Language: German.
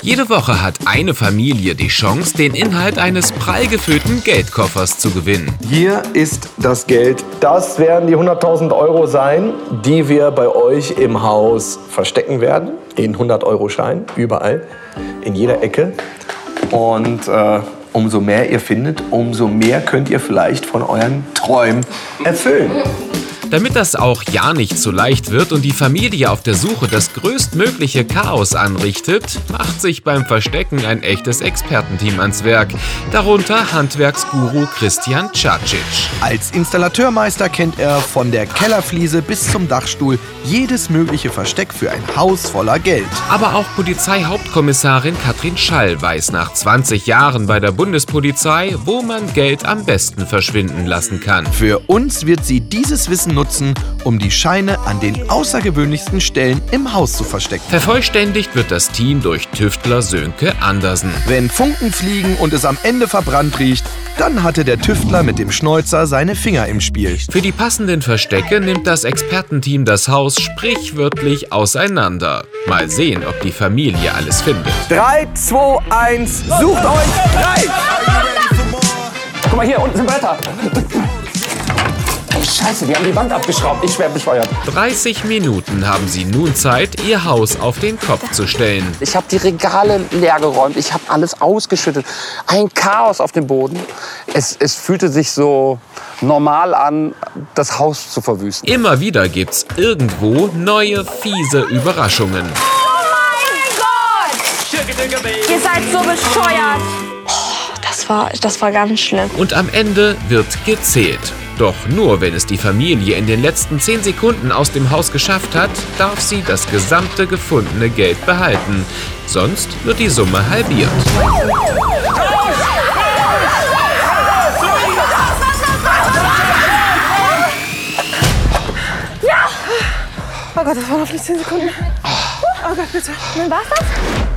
Jede Woche hat eine Familie die Chance, den Inhalt eines prall gefüllten Geldkoffers zu gewinnen. Hier ist das Geld. Das werden die 100.000 Euro sein, die wir bei euch im Haus verstecken werden. In 100-Euro-Schein, überall, in jeder Ecke. Und äh, umso mehr ihr findet, umso mehr könnt ihr vielleicht von euren Träumen erfüllen. Damit das auch ja nicht so leicht wird und die Familie auf der Suche das größtmögliche Chaos anrichtet, macht sich beim Verstecken ein echtes Expertenteam ans Werk. Darunter Handwerksguru Christian Cacic. Als Installateurmeister kennt er von der Kellerfliese bis zum Dachstuhl jedes mögliche Versteck für ein Haus voller Geld. Aber auch Polizeihauptkommissarin Katrin Schall weiß nach 20 Jahren bei der Bundespolizei, wo man Geld am besten verschwinden lassen kann. Für uns wird sie dieses Wissen nutzen, um die Scheine an den außergewöhnlichsten Stellen im Haus zu verstecken. Vervollständigt wird das Team durch Tüftler Sönke Andersen. Wenn Funken fliegen und es am Ende verbrannt riecht, dann hatte der Tüftler mit dem Schnäuzer seine Finger im Spiel. Für die passenden Verstecke nimmt das Expertenteam das Haus sprichwörtlich auseinander. Mal sehen, ob die Familie alles findet. 3, 2, 1, sucht euch drei! Guck mal, hier unten sind Bretter. Oh, Scheiße, die haben die Wand abgeschraubt. Ich schwer bescheuert. 30 Minuten haben sie nun Zeit, ihr Haus auf den Kopf zu stellen. Ich habe die Regale leer geräumt. Ich habe alles ausgeschüttet. Ein Chaos auf dem Boden. Es, es fühlte sich so normal an, das Haus zu verwüsten. Immer wieder gibt's irgendwo neue fiese Überraschungen. Ihr seid so bescheuert. Das war, das war ganz schlimm. Und am Ende wird gezählt. Doch nur wenn es die Familie in den letzten 10 Sekunden aus dem Haus geschafft hat, darf sie das gesamte gefundene Geld behalten. Sonst wird die Summe halbiert. Oh Gott, das waren noch nicht 10 Sekunden. Oh Gott, bitte. Dann war's das?